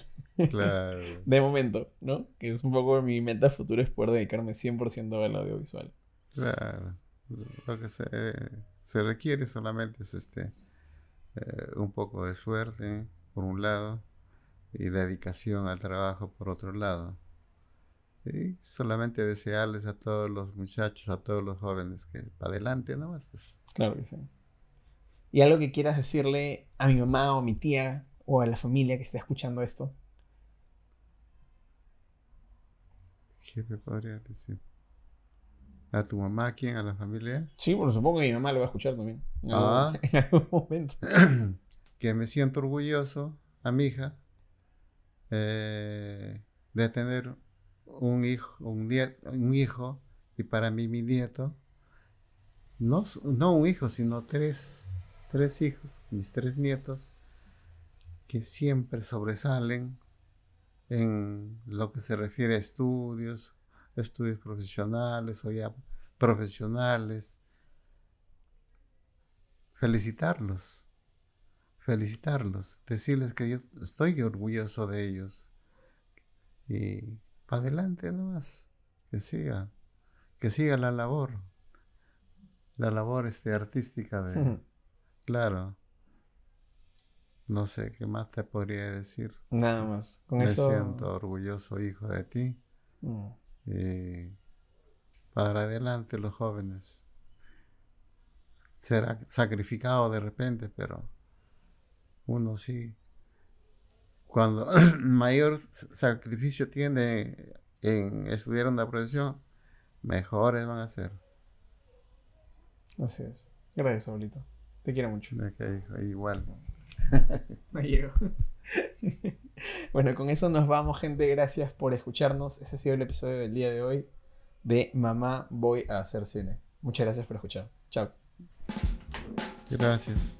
[SPEAKER 2] Claro.
[SPEAKER 1] De momento, ¿no? Que es un poco mi meta futura es poder dedicarme 100% al audiovisual.
[SPEAKER 2] Claro. Lo que se, se requiere solamente es este eh, un poco de suerte, por un lado, y dedicación al trabajo, por otro lado. Y solamente desearles a todos los muchachos, a todos los jóvenes que para adelante nomás, pues.
[SPEAKER 1] Claro que sí. ¿Y algo que quieras decirle a mi mamá o a mi tía o a la familia que está escuchando esto?
[SPEAKER 2] ¿Qué me podría decir? ¿A tu mamá, a quién? ¿A la familia?
[SPEAKER 1] Sí, bueno, supongo que mi mamá lo va a escuchar también. En algún,
[SPEAKER 2] Ah. *laughs*
[SPEAKER 1] en algún momento. *clears throat*
[SPEAKER 2] que me siento orgulloso a mi hija eh, de tener un hijo, un, hijo y para mí mi nieto, no, no un hijo, sino tres, tres hijos, mis tres nietos, que siempre sobresalen en lo que se refiere a estudios, estudios profesionales o ya profesionales. Felicitarlos felicitarlos, decirles que yo estoy orgulloso de ellos. Y para adelante nomás, que siga, que siga la labor, la labor este, artística de, claro. No sé qué más te podría decir.
[SPEAKER 1] Nada más. Con
[SPEAKER 2] Me
[SPEAKER 1] eso.
[SPEAKER 2] siento orgulloso, hijo de ti.
[SPEAKER 1] Mm.
[SPEAKER 2] Y para adelante los jóvenes. Será sacrificado de repente, pero uno sí. Cuando *clears throat* mayor sacrificio tiene en estudiar una profesión, mejores van a ser.
[SPEAKER 1] Así es. Gracias, abuelito. Te quiero mucho.
[SPEAKER 2] Hijo, Igual. *laughs*
[SPEAKER 1] No llego. *laughs* bueno, con eso nos vamos, gente. Gracias por escucharnos. Ese ha sido el episodio del día de hoy de Mamá Voy a hacer cine. Muchas gracias por escuchar. Chao.
[SPEAKER 2] Gracias.